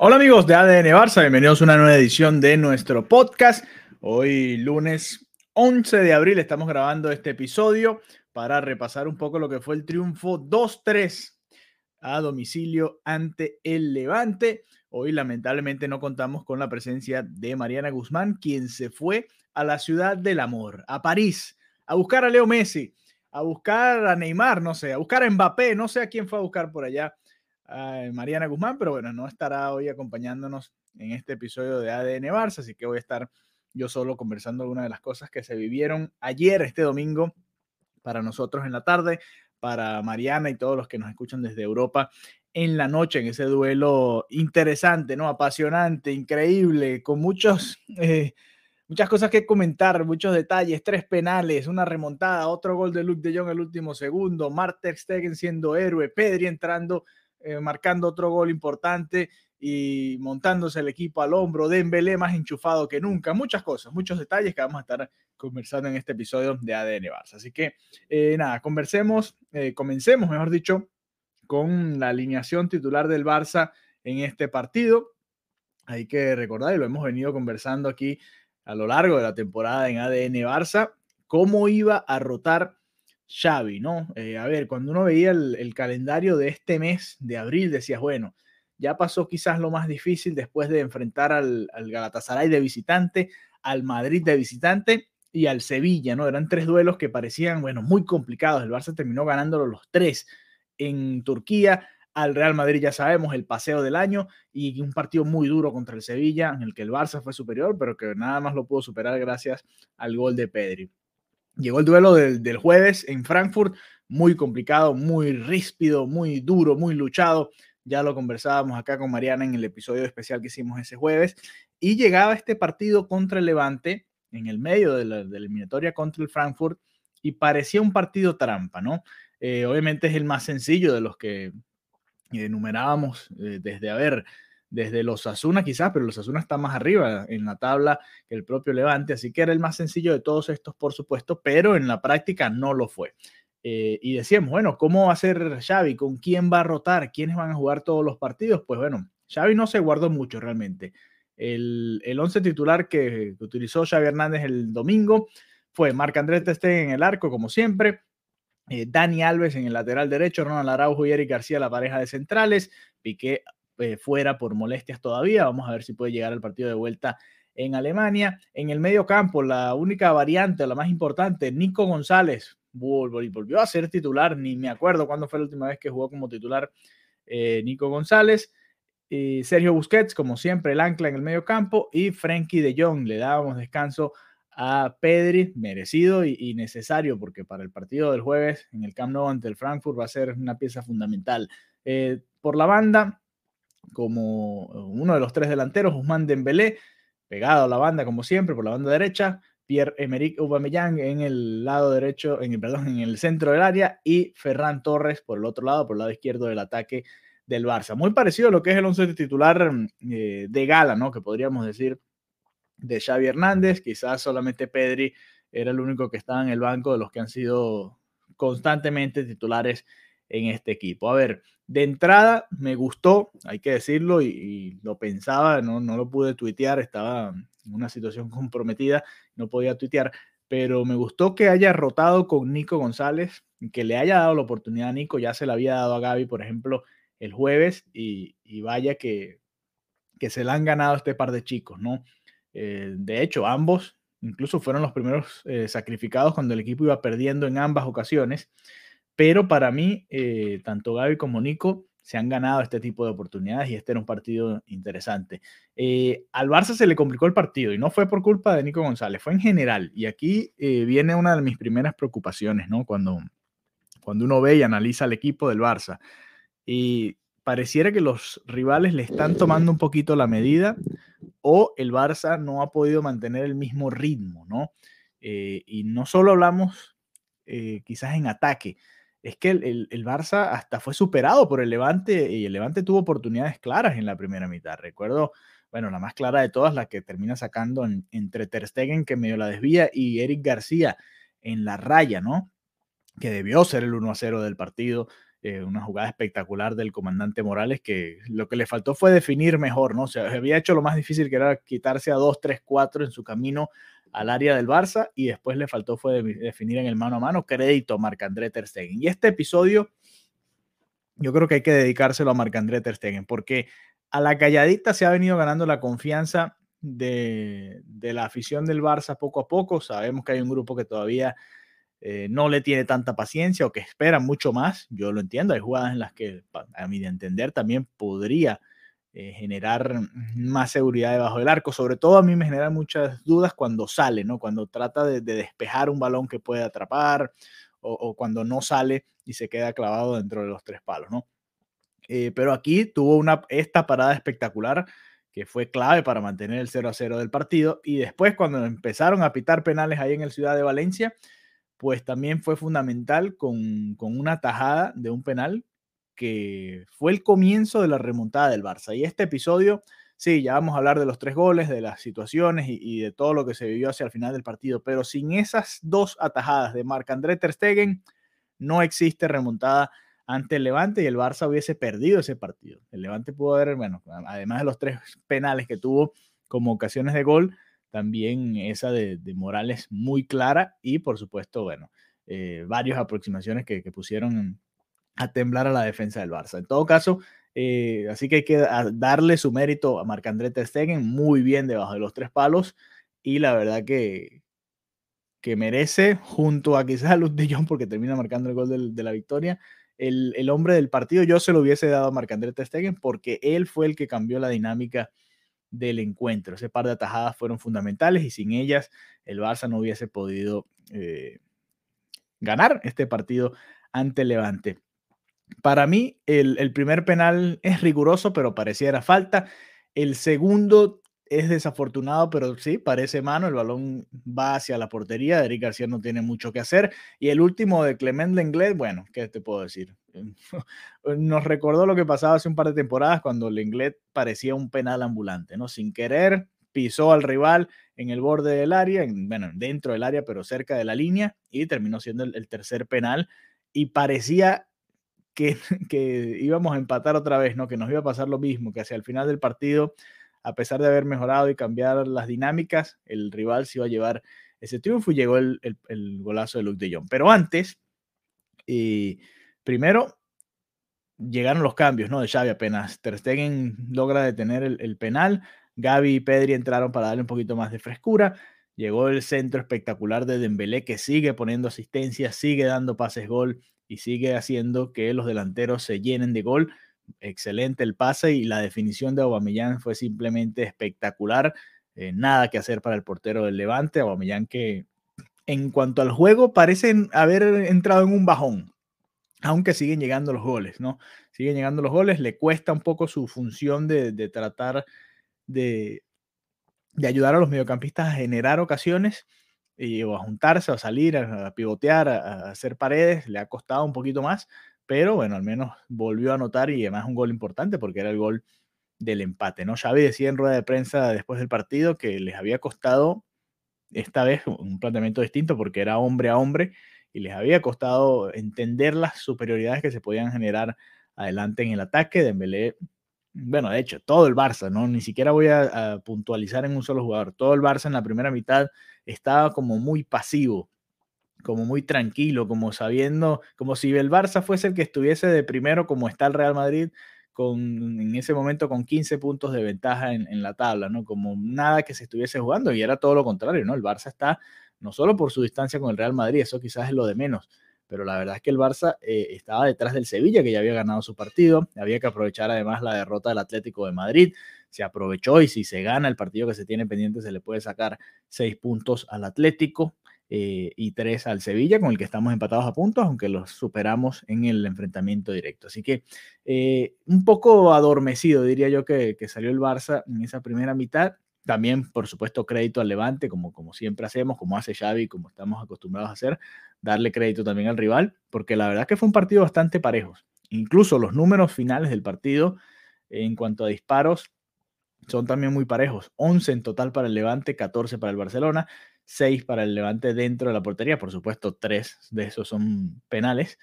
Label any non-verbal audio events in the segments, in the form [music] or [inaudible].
Hola amigos de ADN Barça, bienvenidos a una nueva edición de nuestro podcast. Hoy lunes 11 de abril estamos grabando este episodio para repasar un poco lo que fue el triunfo 2-3 a domicilio ante el Levante. Hoy lamentablemente no contamos con la presencia de Mariana Guzmán, quien se fue a la ciudad del amor, a París, a buscar a Leo Messi, a buscar a Neymar, no sé, a buscar a Mbappé, no sé a quién fue a buscar por allá Mariana Guzmán, pero bueno, no estará hoy acompañándonos en este episodio de ADN Barça, así que voy a estar yo solo conversando algunas de las cosas que se vivieron ayer, este domingo, para nosotros en la tarde, para Mariana y todos los que nos escuchan desde Europa en la noche, en ese duelo interesante, ¿no? Apasionante, increíble, con muchos, [laughs] eh, muchas cosas que comentar, muchos detalles, tres penales, una remontada, otro gol de Luke de Jong el último segundo, Marter Stegen siendo héroe, Pedri entrando eh, marcando otro gol importante y montándose el equipo al hombro, Dembélé más enchufado que nunca, muchas cosas, muchos detalles que vamos a estar conversando en este episodio de ADN Barça. Así que eh, nada, conversemos, eh, comencemos, mejor dicho, con la alineación titular del Barça en este partido. Hay que recordar, y lo hemos venido conversando aquí a lo largo de la temporada en ADN Barça, cómo iba a rotar Xavi, ¿no? Eh, a ver, cuando uno veía el, calendario de este mes de abril, decías, bueno, ya pasó quizás lo más difícil después de enfrentar al, Galatasaray de visitante, al Madrid de visitante y al Sevilla, ¿no? Eran tres duelos que parecían, bueno, muy complicados. El Barça terminó ganándolo los tres en Turquía. Al Real Madrid ya sabemos el paseo del año y un partido muy duro contra el Sevilla en el que el Barça fue superior, pero que nada más lo pudo superar gracias al gol de Pedri. Llegó el duelo del, jueves en Frankfurt, muy complicado, muy ríspido, muy duro, muy luchado. Ya lo conversábamos acá con Mariana en el episodio especial que hicimos ese jueves. Y llegaba este partido contra el Levante, en el medio de la, eliminatoria contra el Frankfurt, y parecía un partido trampa, ¿no? Eh, obviamente es el más sencillo de los que enumerábamos eh, desde, a ver, desde los Asuna quizás, pero los Asuna está más arriba en la tabla que el propio Levante, así que era el más sencillo de todos estos, por supuesto, pero en la práctica no lo fue. Eh, y decíamos, bueno, ¿cómo va a ser Xavi? ¿Con quién va a rotar? ¿Quiénes van a jugar todos los partidos? Pues bueno, Xavi no se guardó mucho realmente. El, el once titular que, utilizó Xavi Hernández el domingo fue Marc Andrés Testén en el arco, como siempre, eh, Dani Alves en el lateral derecho, Ronald Araujo y Eric García la pareja de centrales, Piqué eh, fuera por molestias todavía. Vamos a ver si puede llegar al partido de vuelta en Alemania. En el medio campo, la única variante, la más importante, Nico González volvió a ser titular. Ni me acuerdo cuándo fue la última vez que jugó como titular eh, Nico González. Y Sergio Busquets, como siempre, el ancla en el medio campo. Y Frenkie de Jong, le dábamos descanso a Pedri, merecido y, necesario, porque para el partido del jueves en el Camp Nou ante el Frankfurt va a ser una pieza fundamental. Eh, por la banda, como uno de los tres delanteros, Guzmán Dembélé, pegado a la banda como siempre por la banda derecha, Pierre-Emerick Aubameyang en el lado derecho, en el, perdón, en el centro del área y Ferran Torres por el otro lado, por el lado izquierdo del ataque del Barça. Muy parecido a lo que es el once titular eh, de gala, ¿no? Que podríamos decir de Xavi Hernández, quizás solamente Pedri era el único que estaba en el banco de los que han sido constantemente titulares en este equipo. A ver, de entrada me gustó, hay que decirlo, y, lo pensaba, no, no lo pude tuitear, estaba en una situación [laughs] comprometida, no podía tuitear, pero me gustó que haya rotado con Nico González, que le haya dado la oportunidad a Nico, ya se la había dado a Gaby, por ejemplo, el jueves, y, vaya que, que se la han ganado este par de chicos, ¿no? Eh, de hecho, ambos incluso fueron los primeros eh, sacrificados cuando el equipo iba perdiendo en ambas ocasiones. Pero para mí, eh, tanto Gaby como Nico se han ganado este tipo de oportunidades y este era un partido interesante. Eh, al Barça se le complicó el partido y no fue por culpa de Nico González, fue en general. Y aquí eh, viene una de mis primeras preocupaciones, ¿no? Cuando, cuando uno ve y analiza al equipo del Barça. Y pareciera que los rivales le están tomando un poquito la medida o el Barça no ha podido mantener el mismo ritmo, ¿no? y no solo hablamos quizás en ataque, es que el, Barça hasta fue superado por el Levante y el Levante tuvo oportunidades claras en la primera mitad. Recuerdo, bueno, la más clara de todas, la que termina sacando entre Ter Stegen, que medio la desvía, y Eric García en la raya, ¿no? Que debió ser el 1 a 0 del partido. eh, una jugada espectacular del comandante Morales que lo que le faltó fue definir mejor, ¿no? O sea, había hecho lo más difícil que era quitarse a 2, 3, 4 en su camino al área del Barça y después le faltó fue definir en el mano a mano crédito a Marc-André Ter Stegen. Y este episodio yo creo que hay que dedicárselo a Marc-André Ter Stegen porque a la calladita se ha venido ganando la confianza de, de, la afición del Barça poco a poco. Sabemos que hay un grupo que todavía eh, no le tiene tanta paciencia o que espera mucho más. Yo lo entiendo, hay jugadas en las que, a mi entender, también podría eh, generar más seguridad debajo del arco. Sobre todo a mí me genera muchas dudas cuando sale, ¿no? Cuando trata de, despejar un balón que puede atrapar o, cuando no sale y se queda clavado dentro de los tres palos, ¿no? Eh, pero aquí tuvo una, esta parada espectacular que fue clave para mantener el 0 a 0 del partido. Y después, cuando empezaron a pitar penales ahí en el Ciudad de Valencia, pues también fue fundamental con, una tajada de un penal que fue el comienzo de la remontada del Barça. Y este episodio, sí, ya vamos a hablar de los tres goles, de las situaciones y, de todo lo que se vivió hacia el final del partido, pero sin esas dos atajadas de Marc-André Ter Stegen, no existe remontada ante el Levante y el Barça hubiese perdido ese partido. El Levante pudo haber, bueno, además de los tres penales que tuvo como ocasiones de gol, también esa de, Morales muy clara y por supuesto, bueno, eh, varias aproximaciones que, pusieron a temblar a la defensa del Barça. En todo caso, eh, así que hay que darle su mérito a Marc-André Ter Stegen, muy bien debajo de los tres palos y la verdad que, que merece, junto a quizás a Luz de porque termina marcando el gol de la victoria, el, el, hombre del partido. Yo se lo hubiese dado a Marc-André Ter Stegen porque él fue el que cambió la dinámica del encuentro. Ese par de atajadas fueron fundamentales y sin ellas el Barça no hubiese podido eh, ganar este partido ante Levante. Para mí, el, primer penal es riguroso, pero pareciera falta. El segundo es desafortunado, pero sí, parece mano. El balón va hacia la portería. Eric García no tiene mucho que hacer. Y el último de Clement Lenglet, bueno, ¿qué te puedo decir? [laughs] Nos recordó lo que pasaba hace un par de temporadas cuando Lenglet parecía un penal ambulante, ¿no? Sin querer, pisó al rival en el borde del área, bueno, dentro del área, pero cerca de la línea, y terminó siendo el, tercer penal. Y parecía [laughs] que, íbamos a empatar otra vez, ¿no? Que nos iba a pasar lo mismo, que hacia el final del partido a pesar de haber mejorado y cambiar las dinámicas, el rival se iba a llevar ese triunfo y llegó el, golazo de Luke de. Pero antes, y primero, llegaron los cambios, ¿no? De Xavi apenas. Ter Stegen logra detener el, penal. Gaby y Pedri entraron para darle un poquito más de frescura. Llegó el centro espectacular de Dembélé que sigue poniendo asistencia, sigue dando pases gol y sigue haciendo que los delanteros se llenen de gol excelente el pase y la definición de Aubameyang fue simplemente espectacular. Eh, nada que hacer para el portero del Levante. Aubameyang que en cuanto al juego parecen haber entrado en un bajón, aunque siguen llegando los goles, ¿no? Siguen llegando los goles, le cuesta un poco su función de, tratar de, de, ayudar a los mediocampistas a generar ocasiones y, o a juntarse, o a salir, a, pivotear, a, hacer paredes, le ha costado un poquito más, pero bueno, al menos volvió a anotar y además un gol importante porque era el gol del empate, ¿no? Xavi decía en rueda de prensa después del partido que les había costado esta vez un planteamiento distinto porque era hombre a hombre y les había costado entender las superioridades que se podían generar adelante en el ataque. Dembélé, bueno, de hecho, todo el Barça, ¿no? Ni siquiera voy a, puntualizar en un solo jugador. Todo el Barça en la primera mitad estaba como muy pasivo como muy tranquilo, como sabiendo, como si el Barça fuese el que estuviese de primero, como está el Real Madrid, con, en ese momento con 15 puntos de ventaja en, la tabla, ¿no? Como nada que se estuviese jugando, y era todo lo contrario, ¿no? El Barça está, no solo por su distancia con el Real Madrid, eso quizás es lo de menos, pero la verdad es que el Barça eh, estaba detrás del Sevilla, que ya había ganado su partido, había que aprovechar además la derrota del Atlético de Madrid, se aprovechó y si se gana el partido que se tiene pendiente se le puede sacar seis puntos al Atlético. Eh, y tres al Sevilla, con el que estamos empatados a puntos, aunque los superamos en el enfrentamiento directo. Así que eh, un poco adormecido, diría yo, que, salió el Barça en esa primera mitad. También, por supuesto, crédito al Levante, como, como siempre hacemos, como hace Xavi, como estamos acostumbrados a hacer, darle crédito también al rival, porque la verdad que fue un partido bastante parejo. Incluso los números finales del partido en cuanto a disparos son también muy parejos. 11 en total para el Levante, 14 para el Barcelona. 6 para el Levante dentro de la portería, por supuesto, 3 de esos son penales.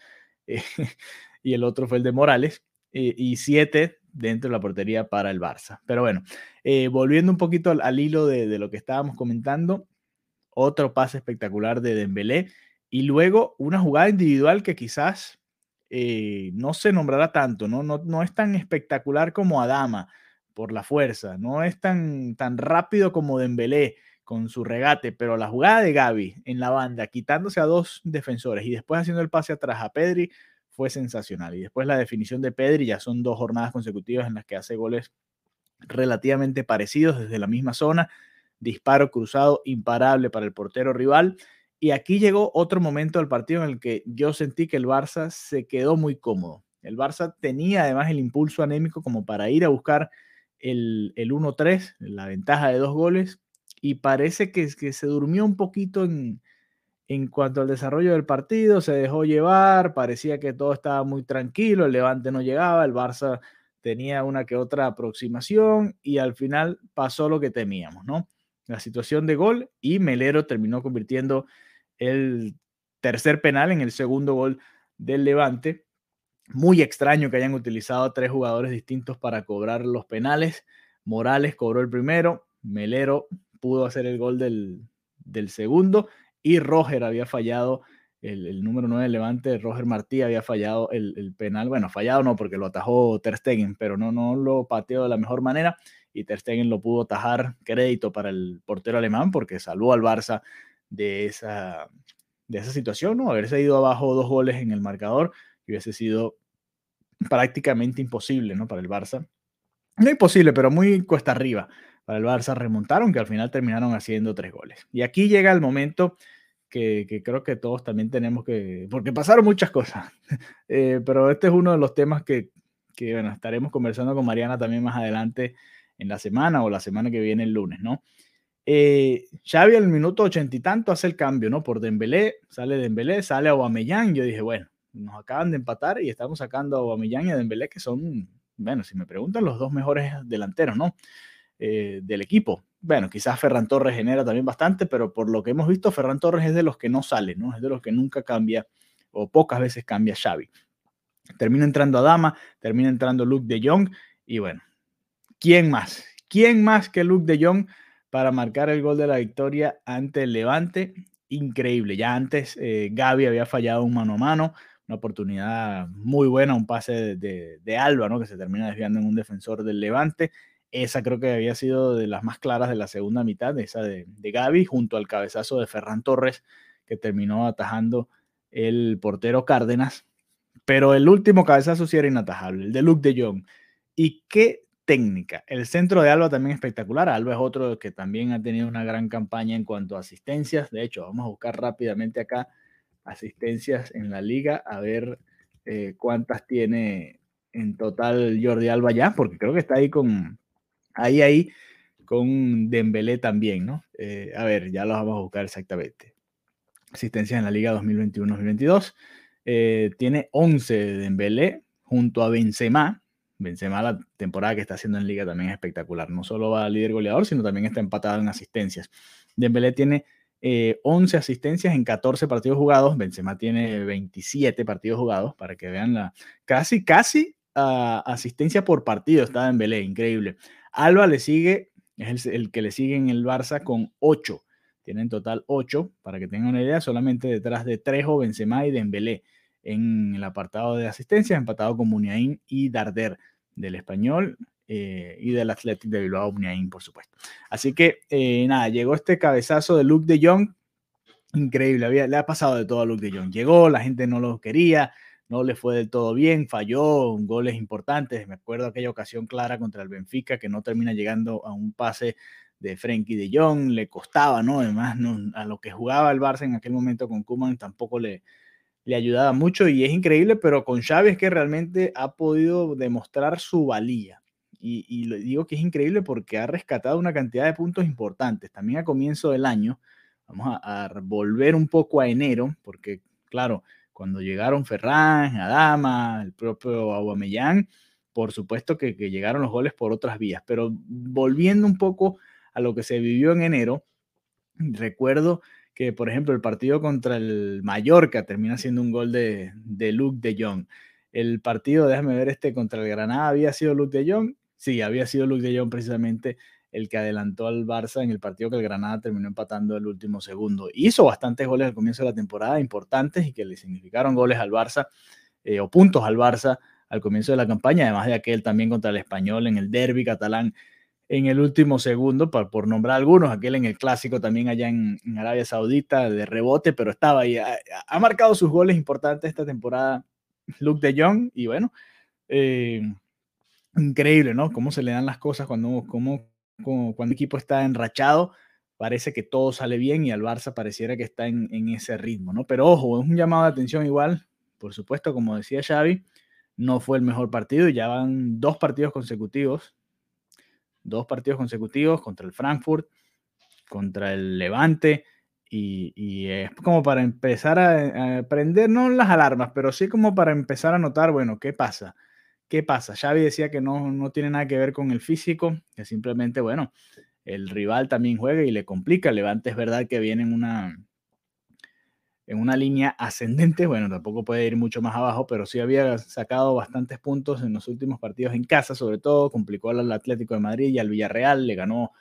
[laughs] y el otro fue el de Morales, y siete dentro de la portería para el Barça. Pero bueno, eh, volviendo un poquito al, hilo de, lo que estábamos comentando, otro pase espectacular de Dembélé y luego una jugada individual que quizás eh, no se nombrará tanto, ¿no? No, no es tan espectacular como Adama por la fuerza, no es tan, tan rápido como Dembélé con su regate, pero la jugada de Gaby en la banda, quitándose a dos defensores y después haciendo el pase atrás a Pedri, fue sensacional. Y después la definición de Pedri, ya son dos jornadas consecutivas en las que hace goles relativamente parecidos desde la misma zona, disparo cruzado imparable para el portero rival. Y aquí llegó otro momento del partido en el que yo sentí que el Barça se quedó muy cómodo. El Barça tenía además el impulso anémico como para ir a buscar el, el 1-3, la ventaja de dos goles, y parece que, que se durmió un poquito en, en cuanto al desarrollo del partido, se dejó llevar, parecía que todo estaba muy tranquilo, el Levante no llegaba, el Barça tenía una que otra aproximación y al final pasó lo que temíamos, ¿no? La situación de gol y Melero terminó convirtiendo el tercer penal en el segundo gol del Levante. Muy extraño que hayan utilizado tres jugadores distintos para cobrar los penales. Morales cobró el primero, Melero pudo hacer el gol del, del segundo y Roger había fallado, el, número 9 de Levante, Roger Martí había fallado el, penal, bueno, fallado no porque lo atajó Ter Stegen, pero no, no lo pateó de la mejor manera y Ter Stegen lo pudo atajar, crédito para el portero alemán porque salvó al Barça de esa, de esa situación, ¿no? Haberse ido abajo dos goles en el marcador hubiese sido prácticamente imposible, ¿no? Para el Barça. No imposible, pero muy cuesta arriba para el Barça remontaron, que al final terminaron haciendo tres goles. Y aquí llega el momento que, creo que todos también tenemos que, porque pasaron muchas cosas, [laughs] eh, pero este es uno de los temas que, que, bueno, estaremos conversando con Mariana también más adelante en la semana o la semana que viene el lunes, ¿no? Eh, Xavi al minuto ochenta y tanto hace el cambio, ¿no? Por Dembélé, sale Dembélé, sale Aubameyang, yo dije, bueno, nos acaban de empatar y estamos sacando a Aubameyang y a Dembélé, que son, bueno, si me preguntan, los dos mejores delanteros, ¿no? Eh, del equipo. Bueno, quizás Ferran Torres genera también bastante, pero por lo que hemos visto, Ferran Torres es de los que no sale, ¿no? Es de los que nunca cambia o pocas veces cambia Xavi. Termina entrando Adama, termina entrando Luke de Jong y bueno, ¿quién más? ¿Quién más que Luke de Jong para marcar el gol de la victoria ante el Levante? Increíble. Ya antes eh, Gaby había fallado un mano a mano, una oportunidad muy buena, un pase de, de Alba, ¿no? Que se termina desviando en un defensor del Levante. Esa creo que había sido de las más claras de la segunda mitad, esa de, de Gaby, junto al cabezazo de Ferran Torres, que terminó atajando el portero Cárdenas. Pero el último cabezazo sí era inatajable, el de Luke de Jong. Y qué técnica. El centro de Alba también espectacular. Alba es otro que también ha tenido una gran campaña en cuanto a asistencias. De hecho, vamos a buscar rápidamente acá asistencias en la liga, a ver eh, cuántas tiene en total Jordi Alba ya, porque creo que está ahí con, ahí, ahí, con Dembélé también, ¿no? Eh, a ver, ya los vamos a buscar exactamente. Asistencia en la Liga 2021-2022. Eh, tiene 11 de Dembélé junto a Benzema. Benzema la temporada que está haciendo en Liga también es espectacular. No solo va líder goleador, sino también está empatado en asistencias. Dembélé tiene 11 eh, asistencias en 14 partidos jugados. Benzema tiene 27 partidos jugados, para que vean la casi, casi uh, asistencia por partido está Dembélé, increíble. Alba le sigue, es el, que le sigue en el Barça con 8. Tiene en total 8, para que tengan una idea, solamente detrás de Trejo, Benzema y Dembélé en el apartado de asistencia, empatado con Muniain y Darder del español eh, y del Athletic de Bilbao, Muniain, por supuesto. Así que eh, nada, llegó este cabezazo de Luke de Jong, increíble, había, le ha pasado de todo a Luke de Jong. Llegó, la gente no lo quería, no le fue del todo bien, falló goles importantes. Me acuerdo aquella ocasión clara contra el Benfica que no termina llegando a un pase de Frenkie de Jong, le costaba, ¿no? Además, a lo que jugaba el Barça en aquel momento con Kuman tampoco le, le ayudaba mucho y es increíble, pero con Xavi es que realmente ha podido demostrar su valía. Y, y digo que es increíble porque ha rescatado una cantidad de puntos importantes. También a comienzo del año, vamos a volver un poco a enero, porque claro, cuando llegaron Ferran, Adama, el propio Aubameyang, por supuesto que, llegaron los goles por otras vías, pero volviendo un poco a lo que se vivió en enero, recuerdo que, por ejemplo, el partido contra el Mallorca termina siendo un gol de, de Luke de Jong. el partido, déjame ver este contra el Granada, había sido Luke de Jong. Sí, había sido Luke de Jong precisamente el que adelantó al Barça en el partido que el Granada terminó empatando el último segundo. Hizo bastantes goles al comienzo de la temporada, importantes y que le significaron goles al Barça eh, o puntos al Barça al comienzo de la campaña, además de aquel también contra el español en el derby catalán en el último segundo, por, por nombrar algunos, aquel en el clásico también allá en, Arabia Saudita de rebote, pero estaba ahí, ha, marcado sus goles importantes esta temporada Luke de Jong y bueno, eh, increíble, ¿no? Cómo se le dan las cosas cuando, cómo, cuando el equipo está enrachado, parece que todo sale bien y al Barça pareciera que está en, ese ritmo, ¿no? Pero ojo, es un llamado de atención igual, por supuesto, como decía Xavi, no fue el mejor partido y ya van dos partidos consecutivos, dos partidos consecutivos contra el Frankfurt, contra el Levante, y, es como para empezar a, a, prender, no las alarmas, pero sí como para empezar a notar, bueno, ¿qué pasa? ¿Qué pasa? Xavi decía que no, no tiene nada que ver con el físico, que simplemente, bueno, el rival también juega y le complica. Levante es verdad que viene en una, en una línea ascendente, bueno, tampoco puede ir mucho más abajo, pero sí había sacado bastantes puntos en los últimos partidos en casa, sobre todo complicó al Atlético de Madrid y al Villarreal, le ganó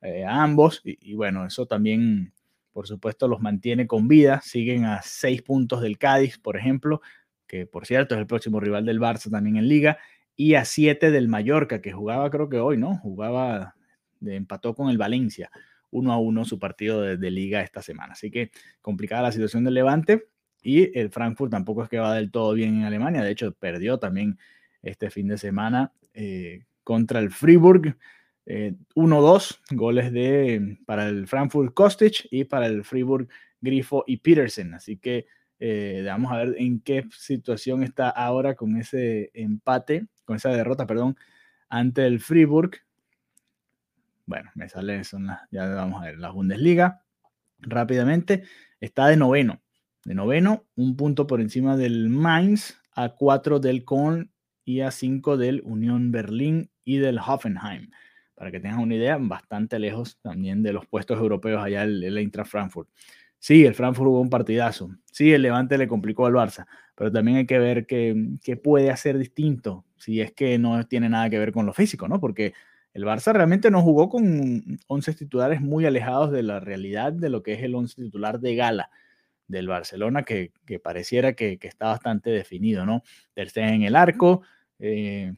eh, a ambos y, bueno, eso también, por supuesto, los mantiene con vida, siguen a seis puntos del Cádiz, por ejemplo, que por cierto es el próximo rival del Barça también en liga, y a siete del Mallorca, que jugaba creo que hoy, ¿no? Jugaba, empató con el Valencia uno a uno su partido de, liga esta semana. Así que complicada la situación del Levante y el Frankfurt tampoco es que va del todo bien en Alemania. De hecho, perdió también este fin de semana eh, contra el Friburg. 1-2 eh, goles de, para el Frankfurt Kostic y para el Friburg Grifo y Petersen. Así que eh, vamos a ver en qué situación está ahora con ese empate, con esa derrota, perdón, ante el Friburg. Bueno, me sale, son las, ya vamos a ver, la Bundesliga rápidamente. Está de noveno. De noveno, un punto por encima del Mainz, a cuatro del Köln y a cinco del Unión Berlín y del Hoffenheim. Para que tengan una idea, bastante lejos también de los puestos europeos allá el, el Eintracht Frankfurt. Sí, el Frankfurt hubo un partidazo. Sí, el Levante le complicó al Barça, pero también hay que ver qué, qué puede hacer distinto si es que no tiene nada que ver con lo físico, ¿no? Porque el Barça realmente no jugó con 11 titulares muy alejados de la realidad de lo que es el 11 titular de gala del Barcelona, que, pareciera que, está bastante definido, ¿no? Ter en el arco, eh,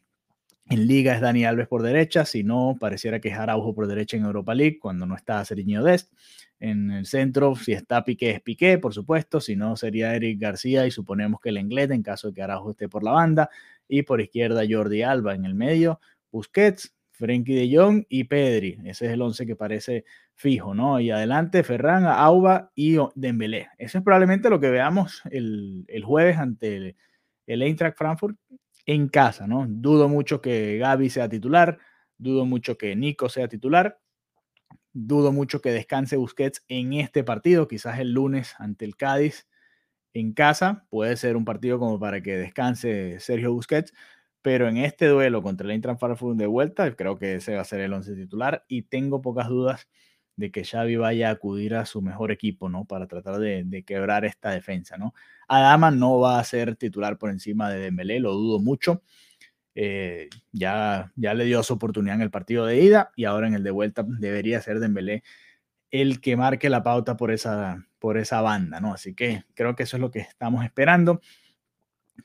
en Liga es Dani Alves por derecha, si no, pareciera que es Araujo por derecha en Europa League, cuando no está Seriño Dest. En el centro, si está Piqué, es Piqué, por supuesto, si no, sería Eric García y suponemos que el Englet en caso de que Araujo esté por la banda. Y por izquierda, Jordi Alba en el medio, Busquets, Frenkie de Jong y Pedri. Ese es el 11 que parece fijo, ¿no? Y adelante Ferran, Auba y Dembélé. Eso es probablemente lo que veamos el, jueves ante el, el, Eintracht Frankfurt en casa, ¿no? Dudo mucho que Gaby sea titular, dudo mucho que Nico sea titular, dudo mucho que descanse Busquets en este partido, quizás el lunes ante el Cádiz en casa, puede ser un partido como para que descanse Sergio Busquets, pero en este duelo contra el Eintracht Frankfurt de vuelta, creo que ese va a ser el once titular y tengo pocas dudas de que Xavi vaya a acudir a su mejor equipo, ¿no? Para tratar de, quebrar esta defensa, ¿no? Adama no va a ser titular por encima de Dembélé, lo dudo mucho. Eh, ya, ya le dio su oportunidad en el partido de ida y ahora en el de vuelta debería ser Dembélé el que marque la pauta por esa, por esa banda, ¿no? Así que creo que eso es lo que estamos esperando.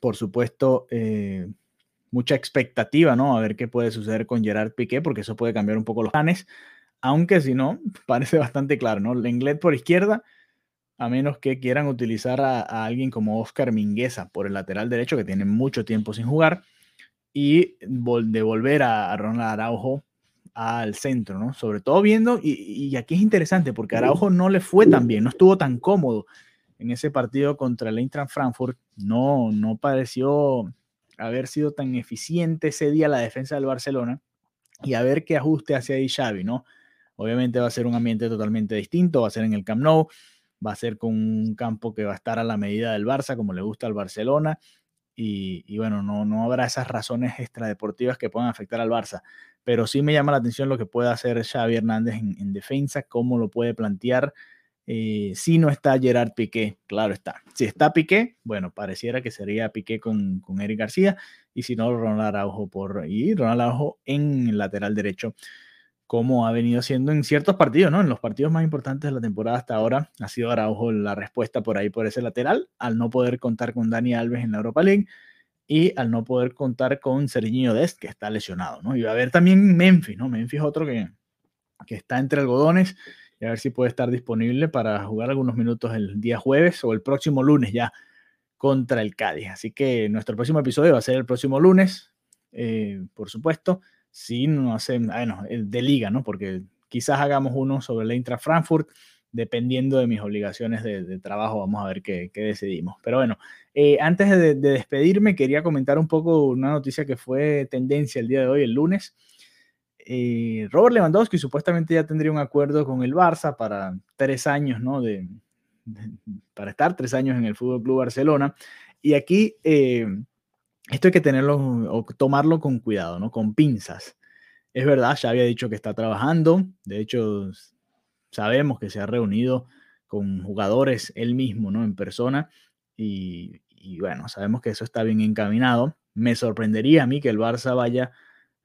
Por supuesto, eh, mucha expectativa, ¿no? A ver qué puede suceder con Gerard Piqué, porque eso puede cambiar un poco los planes, aunque si no, [laughs] parece bastante claro, ¿no? Lenglet por izquierda, a menos que quieran utilizar a, alguien como Oscar Mingueza por el lateral derecho, que tiene mucho tiempo sin jugar, y devolver a, Ronald Araujo al centro, ¿no? Sobre todo viendo, y, aquí es interesante, porque Araujo no le fue tan bien, no estuvo tan cómodo en ese partido contra el Eintracht Frankfurt, no, no pareció haber sido tan eficiente ese día la defensa del Barcelona y a ver qué ajuste hacia ahí Xavi, ¿no? Obviamente va a ser un ambiente totalmente distinto, va a ser en el Camp Nou, va a ser con un campo que va a estar a la medida del Barça, como le gusta al Barcelona, y, bueno, no, no habrá esas razones extradeportivas que puedan afectar al Barça, pero sí me llama la atención lo que puede hacer Xavi Hernández en, defensa, cómo lo puede plantear, eh, si no está Gerard Piqué, claro está. Si está Piqué, bueno, pareciera que sería Piqué con, con Eric García y si no, Ronald Araujo por y Ronald Araujo en lateral derecho, como ha venido siendo en ciertos partidos, ¿no? En los partidos más importantes de la temporada hasta ahora ha sido Araujo la respuesta por ahí por ese lateral, al no poder contar con Dani Alves en la Europa League y al no poder contar con Serginho Dest, que está lesionado, ¿no? Y va a haber también Memphis, ¿no? Memphis otro que, que está entre algodones y a ver si puede estar disponible para jugar algunos minutos el día jueves o el próximo lunes ya contra el Cádiz. Así que nuestro próximo episodio va a ser el próximo lunes, eh, por supuesto, si no hacen, bueno, de liga, ¿no? Porque quizás hagamos uno sobre el Eintracht Frankfurt dependiendo de mis obligaciones de, trabajo, vamos a ver qué, decidimos. Pero bueno, eh, antes de, despedirme, quería comentar un poco una noticia que fue tendencia el día de hoy, el lunes. Eh, Robert Lewandowski supuestamente ya tendría un acuerdo con el Barça para tres años, ¿no? De, para estar tres años en el Fútbol Club Barcelona. Y aquí eh, esto hay que tenerlo o tomarlo con cuidado, ¿no? Con pinzas. Es verdad, ya había dicho que está trabajando. De hecho, sabemos que se ha reunido con jugadores él mismo, ¿no? En persona. Y, bueno, sabemos que eso está bien encaminado. Me sorprendería a mí que el Barça vaya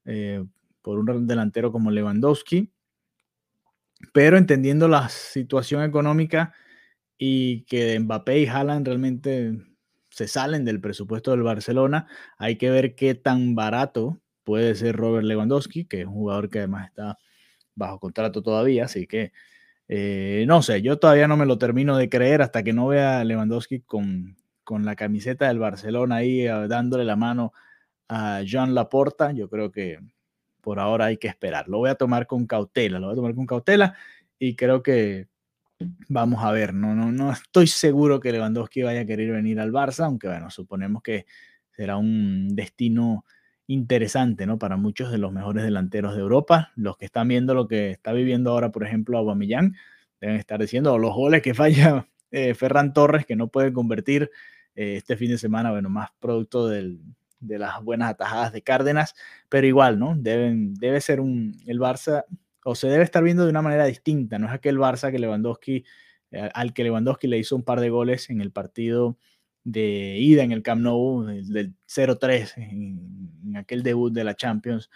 eh, por un delantero como Lewandowski, pero entendiendo la situación económica y que Mbappé y Haaland realmente se salen del presupuesto del Barcelona, hay que ver qué tan barato puede ser Robert Lewandowski, que es un jugador que además está bajo contrato todavía, así que eh, no sé, yo todavía no me lo termino de creer hasta que no vea a Lewandowski con, con la camiseta del Barcelona ahí eh, dándole la mano a Jean Laporta. Yo creo que por ahora hay que esperar. Lo voy a tomar con cautela, lo voy a tomar con cautela y creo que vamos a ver. No, no, no estoy seguro que Lewandowski vaya a querer venir al Barça, aunque bueno, suponemos que será un destino interesante, ¿no? Para muchos de los mejores delanteros de Europa. Los que están viendo lo que está viviendo ahora, por ejemplo, Aubameyang, deben estar diciendo los goles que falla [laughs] eh, Ferran Torres, que no puede convertir eh, este fin de semana, bueno, más producto de las buenas atajadas de Cárdenas, pero igual, ¿no? Deben, debe ser un, el Barça, o se debe estar viendo de una manera distinta, no es aquel Barça que Lewandowski, eh, al que Lewandowski le hizo un par de goles en el partido de ida en el Camp Nou del 0-3 en, aquel debut de la Champions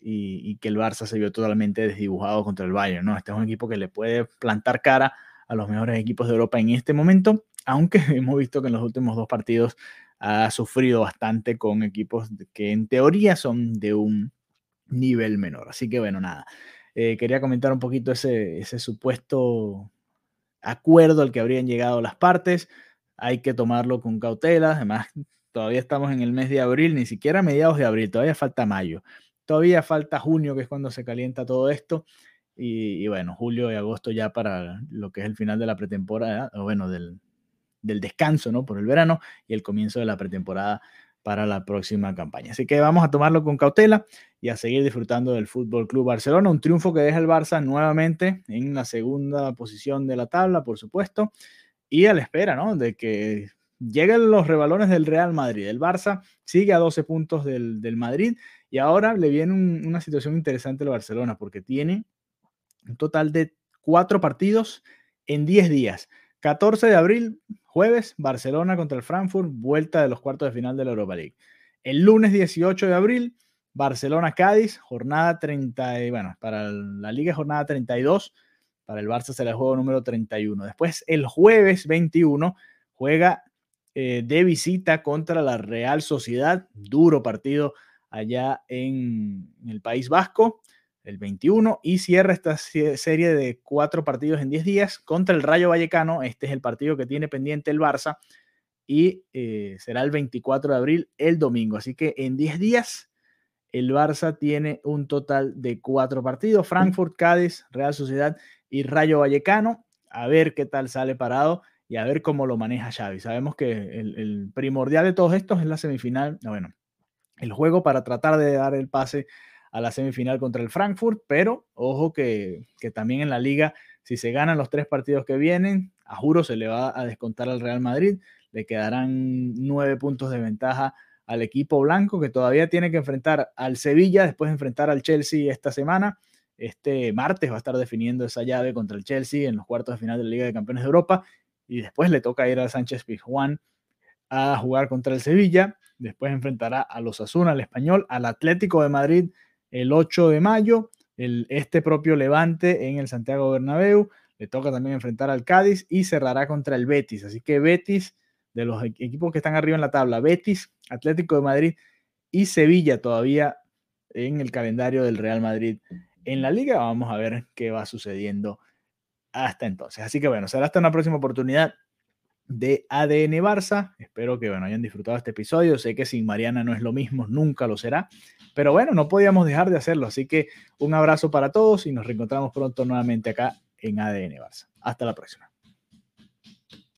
y, que el Barça se vio totalmente desdibujado contra el Bayern, ¿no? Este es un equipo que le puede plantar cara a los mejores equipos de Europa en este momento, aunque [laughs] hemos visto que en los últimos dos partidos ha sufrido bastante con equipos que en teoría son de un nivel menor. Así que bueno, nada, eh, quería comentar un poquito ese, supuesto acuerdo al que habrían llegado las partes hay que tomarlo con cautela. Además, todavía estamos en el mes de abril, ni siquiera mediados de abril, todavía falta mayo. Todavía falta junio, que es cuando se calienta todo esto. Y, bueno, julio y agosto ya para lo que es el final de la pretemporada, o bueno, del, del descanso, ¿no? Por el verano y el comienzo de la pretemporada para la próxima campaña. Así que vamos a tomarlo con cautela y a seguir disfrutando del Fútbol Club Barcelona. Un triunfo que deja el Barça nuevamente en la segunda posición de la tabla, por supuesto y a la espera, ¿no? De que lleguen los rebalones del Real Madrid. El Barça sigue a 12 puntos del, Madrid y ahora le viene una situación interesante al Barcelona porque tiene un total de cuatro partidos en 10 días. 14 de abril, jueves, Barcelona contra el Frankfurt, vuelta de los cuartos de final de la Europa League. El lunes 18 de abril, Barcelona-Cádiz, jornada 30, bueno, para la liga jornada 32, para el Barça será el juego número 31. Después, el jueves 21, juega eh, de visita contra la Real Sociedad. Duro partido allá en, el País Vasco, el 21. Y cierra esta serie de cuatro partidos en 10 días contra el Rayo Vallecano. Este es el partido que tiene pendiente el Barça. Y eh, será el 24 de abril, el domingo. Así que en 10 días el Barça tiene un total de cuatro partidos. Frankfurt, Cádiz, Real Sociedad y Rayo Vallecano, a ver qué tal sale parado y a ver cómo lo maneja Xavi. Sabemos que el, primordial de todos estos es la semifinal, bueno, el juego para tratar de dar el pase a la semifinal contra el Frankfurt, pero ojo que, que también en la liga, si se ganan los tres partidos que vienen, a juro se le va a descontar al Real Madrid, le quedarán nueve puntos de ventaja al equipo blanco que todavía tiene que enfrentar al Sevilla, después de enfrentar al Chelsea esta semana. Este martes va a estar definiendo esa llave contra el Chelsea en los cuartos de final de la Liga de Campeones de Europa. Y después le toca ir a Sánchez Pizjuán a jugar contra el Sevilla, después enfrentará a los Asuna, al Español, al Atlético de Madrid el 8 de mayo, el, este propio Levante en el Santiago Bernabéu, le toca también enfrentar al Cádiz y cerrará contra el Betis, así que Betis, de los equipos que están arriba en la tabla, Betis, Atlético de Madrid y Sevilla todavía en el calendario del Real Madrid en la liga. Vamos a ver qué va sucediendo hasta entonces. Así que bueno, será hasta una próxima oportunidad de ADN Barça. Espero que bueno, hayan disfrutado este episodio. Sé que sin Mariana no es lo mismo, nunca lo será. Pero bueno, no podíamos dejar de hacerlo. Así que un abrazo para todos y nos reencontramos pronto nuevamente acá en ADN Barça. Hasta la próxima.